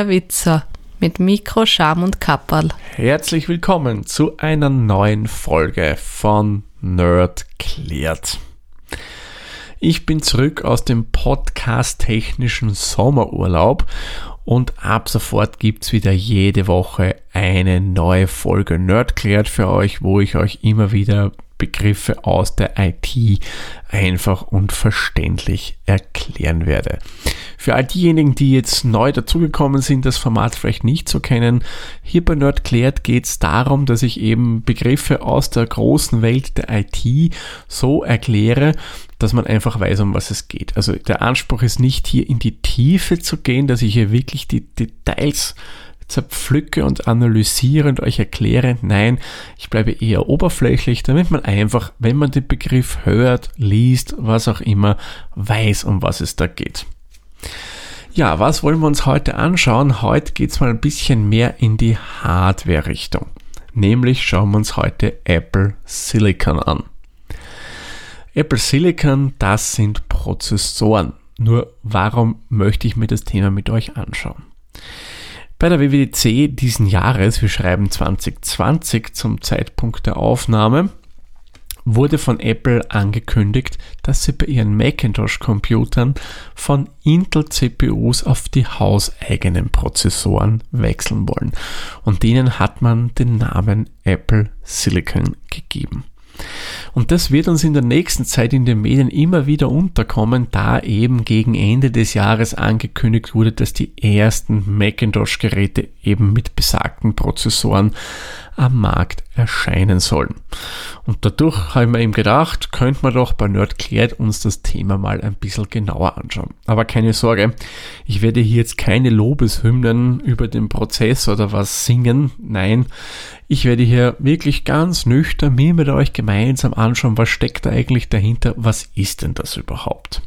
der Witzer mit Mikro, Scham und Kapperl. Herzlich willkommen zu einer neuen Folge von Nerd klärt. Ich bin zurück aus dem podcast-technischen Sommerurlaub und ab sofort gibt's wieder jede Woche eine neue Folge Nerd klärt für euch, wo ich euch immer wieder Begriffe aus der IT einfach und verständlich erklären werde. Für all diejenigen, die jetzt neu dazugekommen sind, das Format vielleicht nicht so kennen, hier bei Nerdklärt geht es darum, dass ich eben Begriffe aus der großen Welt der IT so erkläre, dass man einfach weiß, um was es geht. Also der Anspruch ist nicht hier in die Tiefe zu gehen, dass ich hier wirklich die Details zerpflücke und analysiere und euch erkläre. Nein, ich bleibe eher oberflächlich, damit man einfach, wenn man den Begriff hört, liest, was auch immer, weiß, um was es da geht. Ja, was wollen wir uns heute anschauen? Heute geht es mal ein bisschen mehr in die Hardware-Richtung. Nämlich schauen wir uns heute Apple Silicon an. Apple Silicon, das sind Prozessoren. Nur warum möchte ich mir das Thema mit euch anschauen? Bei der WWDC diesen Jahres, wir schreiben 2020 zum Zeitpunkt der Aufnahme, wurde von Apple angekündigt, dass sie bei ihren Macintosh-Computern von Intel-CPUs auf die hauseigenen Prozessoren wechseln wollen. Und denen hat man den Namen Apple Silicon gegeben. Und das wird uns in der nächsten Zeit in den Medien immer wieder unterkommen, da eben gegen Ende des Jahres angekündigt wurde, dass die ersten Macintosh-Geräte eben mit besagten Prozessoren am Markt erscheinen sollen. Und dadurch habe ich mir eben gedacht, könnte man doch bei Nerdklärt uns das Thema mal ein bisschen genauer anschauen. Aber keine Sorge, ich werde hier jetzt keine Lobeshymnen über den Prozess oder was singen. Nein, ich werde hier wirklich ganz nüchtern mir mit euch gemeinsam anschauen, was steckt da eigentlich dahinter, was ist denn das überhaupt?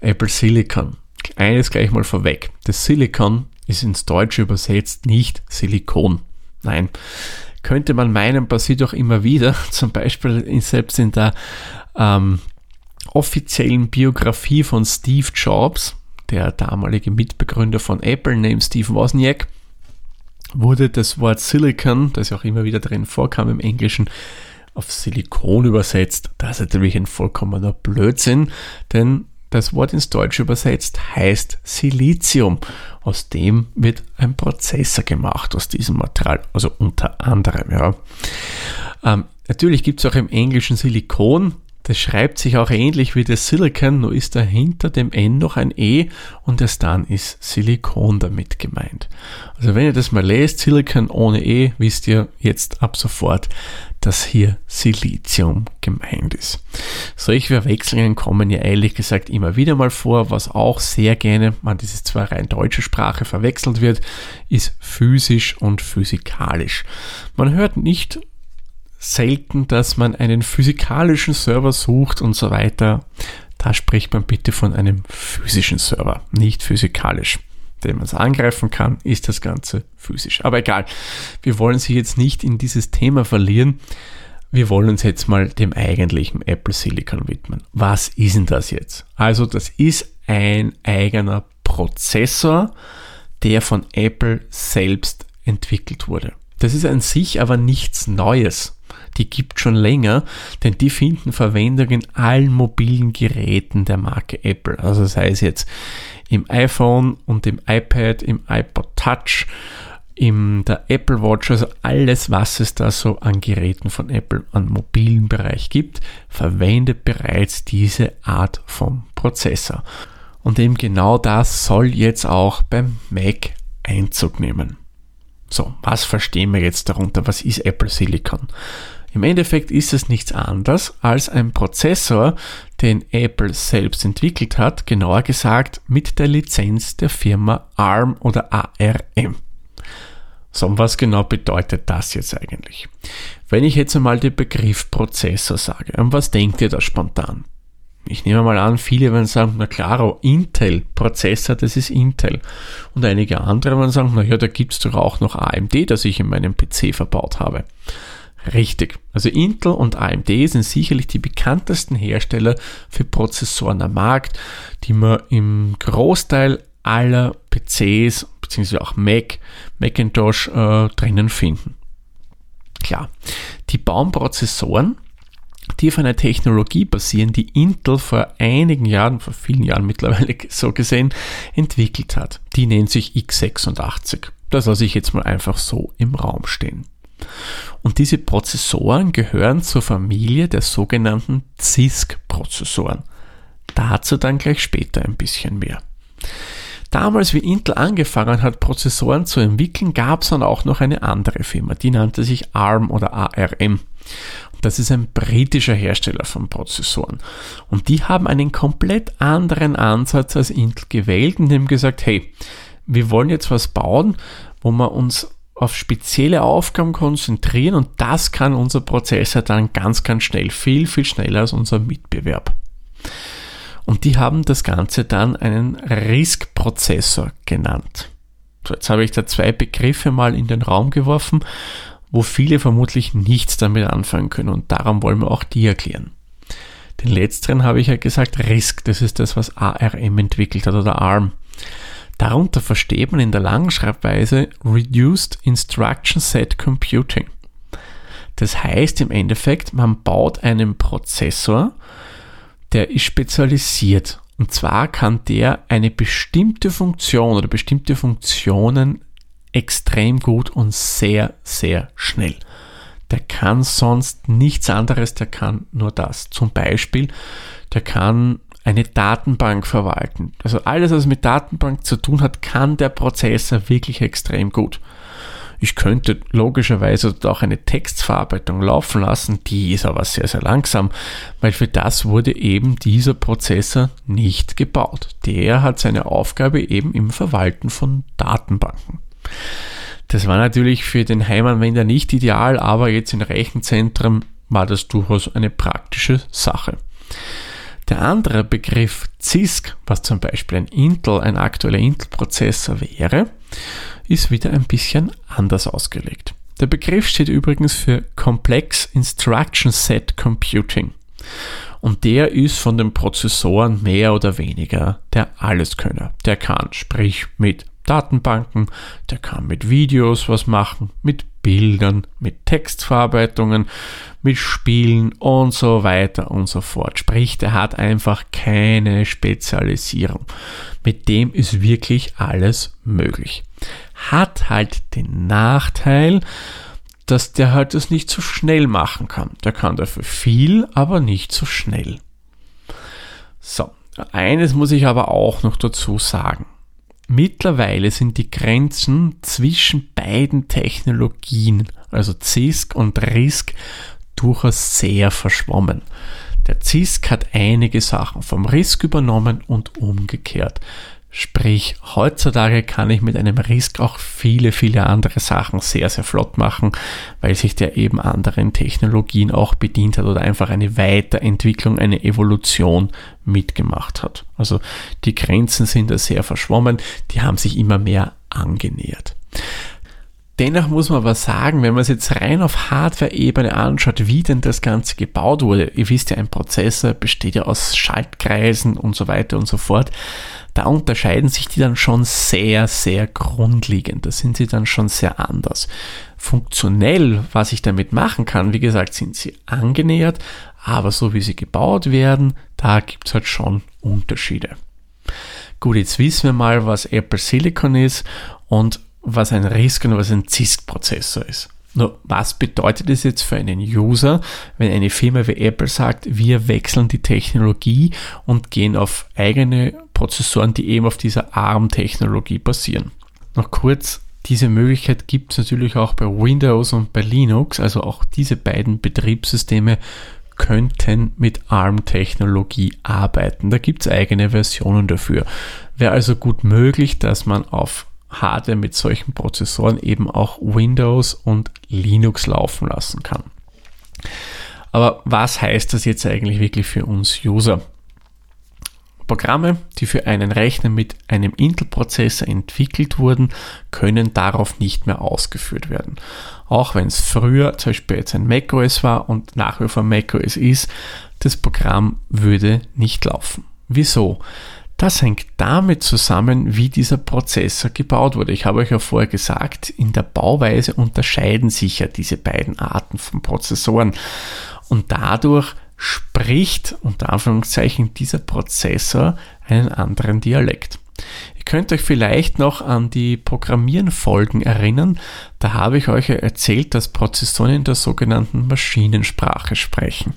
Apple Silicon. Eines gleich mal vorweg. Das Silicon ist ins Deutsche übersetzt nicht Silikon. Nein, könnte man meinen, passiert doch immer wieder, zum Beispiel in, selbst in der ähm, offiziellen Biografie von Steve Jobs, der damalige Mitbegründer von Apple, neben Steve Wozniak, wurde das Wort Silicon, das ja auch immer wieder drin vorkam im Englischen, auf Silikon übersetzt. Das ist natürlich ein vollkommener Blödsinn, denn das Wort ins Deutsche übersetzt heißt Silizium. Aus dem wird ein Prozessor gemacht, aus diesem Material, also unter anderem. Ja. Ähm, natürlich gibt es auch im Englischen Silikon, das schreibt sich auch ähnlich wie das Silicon, nur ist dahinter dem N noch ein E und erst dann ist Silikon damit gemeint. Also wenn ihr das mal lest, Silicon ohne E, wisst ihr jetzt ab sofort, dass hier Silizium gemeint ist. Solche Verwechslungen kommen ja ehrlich gesagt immer wieder mal vor, was auch sehr gerne, man, das ist zwar rein deutsche Sprache, verwechselt wird, ist physisch und physikalisch. Man hört nicht selten, dass man einen physikalischen Server sucht und so weiter. Da spricht man bitte von einem physischen Server, nicht physikalisch. Den man es angreifen kann, ist das Ganze physisch. Aber egal, wir wollen sich jetzt nicht in dieses Thema verlieren. Wir wollen uns jetzt mal dem eigentlichen Apple Silicon widmen. Was ist denn das jetzt? Also, das ist ein eigener Prozessor, der von Apple selbst entwickelt wurde. Das ist an sich aber nichts Neues die gibt schon länger, denn die finden Verwendung in allen mobilen Geräten der Marke Apple. Also sei es jetzt im iPhone und im iPad, im iPod Touch, in der Apple Watch, also alles, was es da so an Geräten von Apple am mobilen Bereich gibt, verwendet bereits diese Art von Prozessor. Und eben genau das soll jetzt auch beim Mac Einzug nehmen. So, was verstehen wir jetzt darunter? Was ist Apple Silicon? Im Endeffekt ist es nichts anderes als ein Prozessor, den Apple selbst entwickelt hat, genauer gesagt mit der Lizenz der Firma ARM oder ARM. So, was genau bedeutet das jetzt eigentlich? Wenn ich jetzt einmal den Begriff Prozessor sage, an was denkt ihr da spontan? Ich nehme mal an, viele werden sagen, na klaro, Intel, Prozessor, das ist Intel. Und einige andere werden sagen, na ja, da gibt es doch auch noch AMD, das ich in meinem PC verbaut habe. Richtig. Also Intel und AMD sind sicherlich die bekanntesten Hersteller für Prozessoren am Markt, die man im Großteil aller PCs, beziehungsweise auch Mac, Macintosh äh, drinnen finden. Klar, die Baumprozessoren, die auf einer Technologie basieren, die Intel vor einigen Jahren, vor vielen Jahren mittlerweile so gesehen, entwickelt hat. Die nennt sich x86. Das lasse ich jetzt mal einfach so im Raum stehen. Und diese Prozessoren gehören zur Familie der sogenannten CISC-Prozessoren. Dazu dann gleich später ein bisschen mehr. Damals, wie Intel angefangen hat, Prozessoren zu entwickeln, gab es dann auch noch eine andere Firma, die nannte sich ARM oder ARM. Das ist ein britischer Hersteller von Prozessoren. Und die haben einen komplett anderen Ansatz als Intel gewählt und haben gesagt, hey, wir wollen jetzt was bauen, wo wir uns auf spezielle Aufgaben konzentrieren und das kann unser Prozessor dann ganz, ganz schnell, viel, viel schneller als unser Mitbewerb. Und die haben das Ganze dann einen RISC-Prozessor genannt. So, jetzt habe ich da zwei Begriffe mal in den Raum geworfen, wo viele vermutlich nichts damit anfangen können und darum wollen wir auch die erklären. Den letzteren habe ich ja gesagt, RISC, das ist das, was ARM entwickelt hat oder ARM. Darunter versteht man in der Langschreibweise Reduced Instruction Set Computing. Das heißt im Endeffekt, man baut einen Prozessor, der ist spezialisiert. Und zwar kann der eine bestimmte Funktion oder bestimmte Funktionen extrem gut und sehr, sehr schnell. Der kann sonst nichts anderes, der kann nur das. Zum Beispiel, der kann eine Datenbank verwalten. Also alles, was mit Datenbank zu tun hat, kann der Prozessor wirklich extrem gut. Ich könnte logischerweise auch eine Textverarbeitung laufen lassen, die ist aber sehr, sehr langsam, weil für das wurde eben dieser Prozessor nicht gebaut. Der hat seine Aufgabe eben im Verwalten von Datenbanken. Das war natürlich für den Heimanwender nicht ideal, aber jetzt in Rechenzentren war das durchaus eine praktische Sache. Der andere Begriff CISC, was zum Beispiel ein Intel, ein aktueller Intel-Prozessor wäre, ist wieder ein bisschen anders ausgelegt. Der Begriff steht übrigens für Complex Instruction Set Computing. Und der ist von den Prozessoren mehr oder weniger der Alleskönner. Der kann, sprich mit Datenbanken, der kann mit Videos was machen, mit Bildern, mit Textverarbeitungen, mit Spielen und so weiter und so fort. Sprich, der hat einfach keine Spezialisierung. Mit dem ist wirklich alles möglich. Hat halt den Nachteil, dass der halt das nicht so schnell machen kann. Der kann dafür viel, aber nicht so schnell. So, eines muss ich aber auch noch dazu sagen. Mittlerweile sind die Grenzen zwischen beiden Technologien, also CISC und RISC, durchaus sehr verschwommen. Der CISC hat einige Sachen vom RISC übernommen und umgekehrt. Sprich, heutzutage kann ich mit einem Risk auch viele, viele andere Sachen sehr, sehr flott machen, weil sich der eben anderen Technologien auch bedient hat oder einfach eine Weiterentwicklung, eine Evolution mitgemacht hat. Also die Grenzen sind da sehr verschwommen, die haben sich immer mehr angenähert. Dennoch muss man aber sagen, wenn man es jetzt rein auf Hardware-Ebene anschaut, wie denn das Ganze gebaut wurde. Ihr wisst ja, ein Prozessor besteht ja aus Schaltkreisen und so weiter und so fort da unterscheiden sich die dann schon sehr, sehr grundlegend. Da sind sie dann schon sehr anders. Funktionell, was ich damit machen kann, wie gesagt, sind sie angenähert, aber so wie sie gebaut werden, da gibt es halt schon Unterschiede. Gut, jetzt wissen wir mal, was Apple Silicon ist und was ein RISC und was ein CISC-Prozessor ist. Nur, was bedeutet es jetzt für einen User, wenn eine Firma wie Apple sagt, wir wechseln die Technologie und gehen auf eigene Prozessoren, die eben auf dieser ARM-Technologie basieren? Noch kurz, diese Möglichkeit gibt es natürlich auch bei Windows und bei Linux, also auch diese beiden Betriebssysteme könnten mit ARM-Technologie arbeiten. Da gibt es eigene Versionen dafür. Wäre also gut möglich, dass man auf Hardware mit solchen Prozessoren eben auch Windows und Linux laufen lassen kann. Aber was heißt das jetzt eigentlich wirklich für uns User? Programme, die für einen Rechner mit einem Intel-Prozessor entwickelt wurden, können darauf nicht mehr ausgeführt werden. Auch wenn es früher zum Beispiel jetzt ein macOS war und nach wie vor macOS ist, das Programm würde nicht laufen. Wieso? Das hängt damit zusammen, wie dieser Prozessor gebaut wurde. Ich habe euch ja vorher gesagt, in der Bauweise unterscheiden sich ja diese beiden Arten von Prozessoren. Und dadurch spricht unter Anführungszeichen dieser Prozessor einen anderen Dialekt. Ihr könnt euch vielleicht noch an die Programmierenfolgen erinnern. Da habe ich euch erzählt, dass Prozessoren in der sogenannten Maschinensprache sprechen.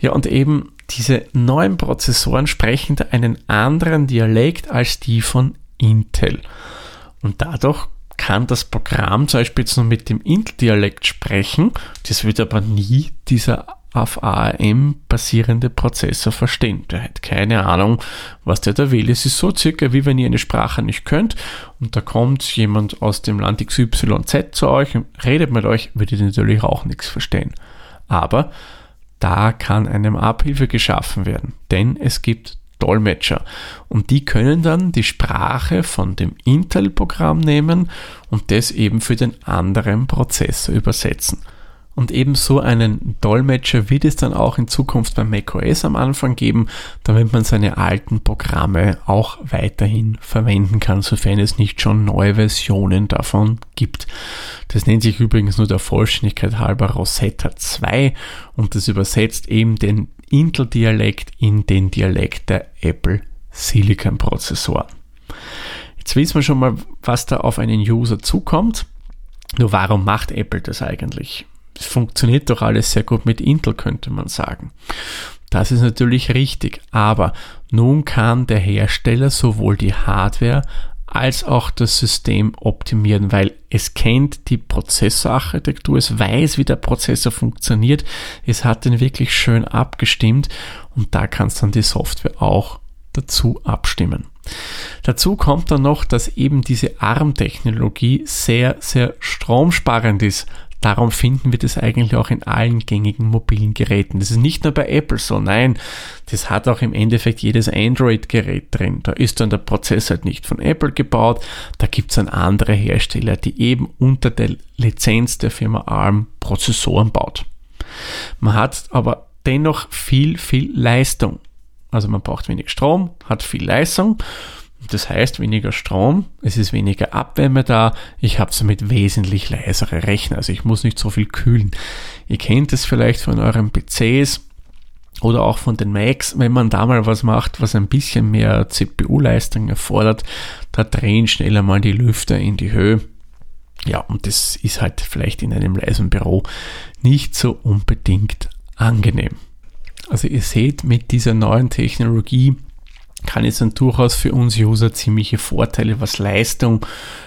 Ja, und eben diese neuen Prozessoren sprechen da einen anderen Dialekt als die von Intel. Und dadurch kann das Programm zum Beispiel jetzt nur mit dem Intel-Dialekt sprechen. Das wird aber nie dieser auf ARM basierende Prozessor verstehen. Der hat keine Ahnung, was der da will. Es ist so circa wie wenn ihr eine Sprache nicht könnt und da kommt jemand aus dem Land XYZ zu euch und redet mit euch, würdet ihr natürlich auch nichts verstehen. Aber da kann einem Abhilfe geschaffen werden, denn es gibt Dolmetscher und die können dann die Sprache von dem Intel-Programm nehmen und das eben für den anderen Prozessor übersetzen. Und ebenso einen Dolmetscher wird es dann auch in Zukunft beim macOS am Anfang geben, damit man seine alten Programme auch weiterhin verwenden kann, sofern es nicht schon neue Versionen davon gibt. Das nennt sich übrigens nur der Vollständigkeit halber Rosetta 2 und das übersetzt eben den Intel-Dialekt in den Dialekt der Apple Silicon Prozessoren. Jetzt wissen wir schon mal, was da auf einen User zukommt. Nur warum macht Apple das eigentlich? Es funktioniert doch alles sehr gut mit Intel, könnte man sagen. Das ist natürlich richtig, aber nun kann der Hersteller sowohl die Hardware als auch das System optimieren, weil es kennt die Prozessorarchitektur, es weiß, wie der Prozessor funktioniert, es hat den wirklich schön abgestimmt und da kann es dann die Software auch dazu abstimmen. Dazu kommt dann noch, dass eben diese ARM-Technologie sehr, sehr stromsparend ist. Darum finden wir das eigentlich auch in allen gängigen mobilen Geräten. Das ist nicht nur bei Apple so, nein, das hat auch im Endeffekt jedes Android-Gerät drin. Da ist dann der Prozess halt nicht von Apple gebaut, da gibt es dann andere Hersteller, die eben unter der Lizenz der Firma ARM Prozessoren baut. Man hat aber dennoch viel, viel Leistung. Also man braucht wenig Strom, hat viel Leistung das heißt weniger Strom, es ist weniger Abwärme da, ich habe somit wesentlich leisere Rechner, also ich muss nicht so viel kühlen. Ihr kennt es vielleicht von euren PCs oder auch von den Macs, wenn man da mal was macht, was ein bisschen mehr CPU-Leistung erfordert, da drehen schneller mal die Lüfter in die Höhe. Ja, und das ist halt vielleicht in einem leisen Büro nicht so unbedingt angenehm. Also ihr seht mit dieser neuen Technologie, kann es dann durchaus für uns User ziemliche Vorteile, was Leistung,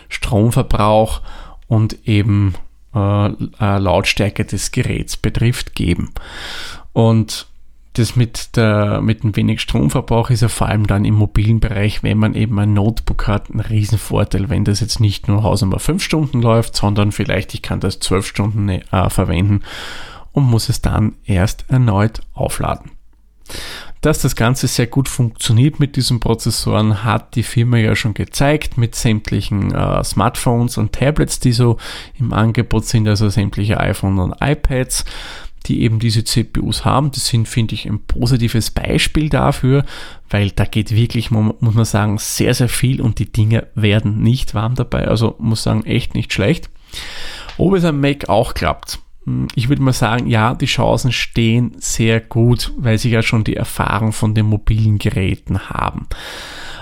Stromverbrauch und eben äh, äh, Lautstärke des Geräts betrifft, geben. Und das mit, der, mit dem wenig Stromverbrauch ist ja vor allem dann im mobilen Bereich, wenn man eben ein Notebook hat, ein Riesenvorteil, wenn das jetzt nicht nur Hausnummer 5 Stunden läuft, sondern vielleicht ich kann das 12 Stunden äh, verwenden und muss es dann erst erneut aufladen. Dass das Ganze sehr gut funktioniert mit diesen Prozessoren, hat die Firma ja schon gezeigt mit sämtlichen äh, Smartphones und Tablets, die so im Angebot sind, also sämtliche iPhones und iPads die eben diese CPUs haben. Das sind, finde ich, ein positives Beispiel dafür, weil da geht wirklich, muss man sagen, sehr, sehr viel und die Dinge werden nicht warm dabei. Also muss sagen, echt nicht schlecht. Ob es am Mac auch klappt, ich würde mal sagen, ja, die Chancen stehen sehr gut, weil sie ja schon die Erfahrung von den mobilen Geräten haben.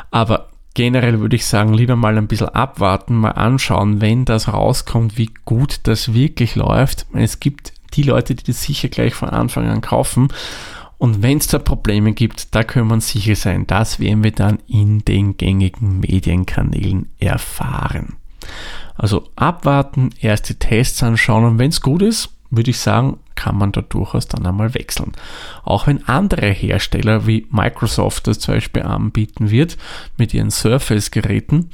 Aber generell würde ich sagen, lieber mal ein bisschen abwarten, mal anschauen, wenn das rauskommt, wie gut das wirklich läuft. Es gibt die Leute, die das sicher gleich von Anfang an kaufen. Und wenn es da Probleme gibt, da können wir sicher sein, das werden wir dann in den gängigen Medienkanälen erfahren. Also abwarten, erste Tests anschauen und wenn es gut ist, würde ich sagen, kann man da durchaus dann einmal wechseln. Auch wenn andere Hersteller wie Microsoft das zum Beispiel anbieten wird mit ihren Surface-Geräten,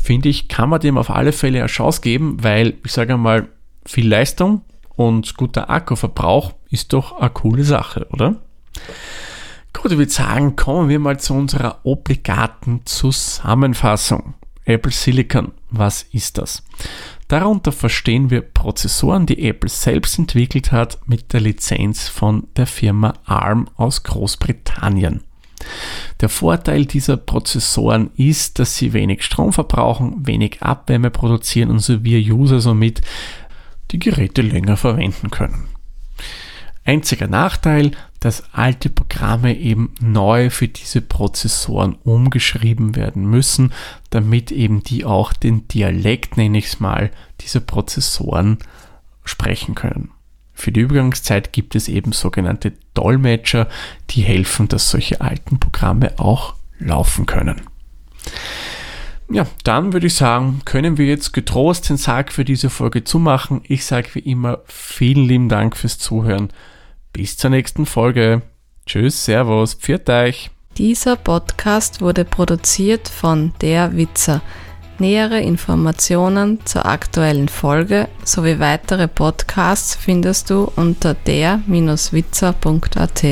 finde ich, kann man dem auf alle Fälle eine Chance geben, weil ich sage einmal, viel Leistung und guter Akkuverbrauch ist doch eine coole Sache, oder? Gut, ich würde sagen, kommen wir mal zu unserer obligaten Zusammenfassung. Apple Silicon, was ist das? Darunter verstehen wir Prozessoren, die Apple selbst entwickelt hat mit der Lizenz von der Firma ARM aus Großbritannien. Der Vorteil dieser Prozessoren ist, dass sie wenig Strom verbrauchen, wenig Abwärme produzieren und so wir User somit die Geräte länger verwenden können. Einziger Nachteil, dass alte Programme eben neu für diese Prozessoren umgeschrieben werden müssen, damit eben die auch den Dialekt, nenne ich es mal, dieser Prozessoren sprechen können. Für die Übergangszeit gibt es eben sogenannte Dolmetscher, die helfen, dass solche alten Programme auch laufen können. Ja, dann würde ich sagen, können wir jetzt getrost den Sarg für diese Folge zumachen. Ich sage wie immer vielen lieben Dank fürs Zuhören. Bis zur nächsten Folge. Tschüss, Servus, pfiat euch. Dieser Podcast wurde produziert von Der Witzer. Nähere Informationen zur aktuellen Folge sowie weitere Podcasts findest du unter der-witzer.at.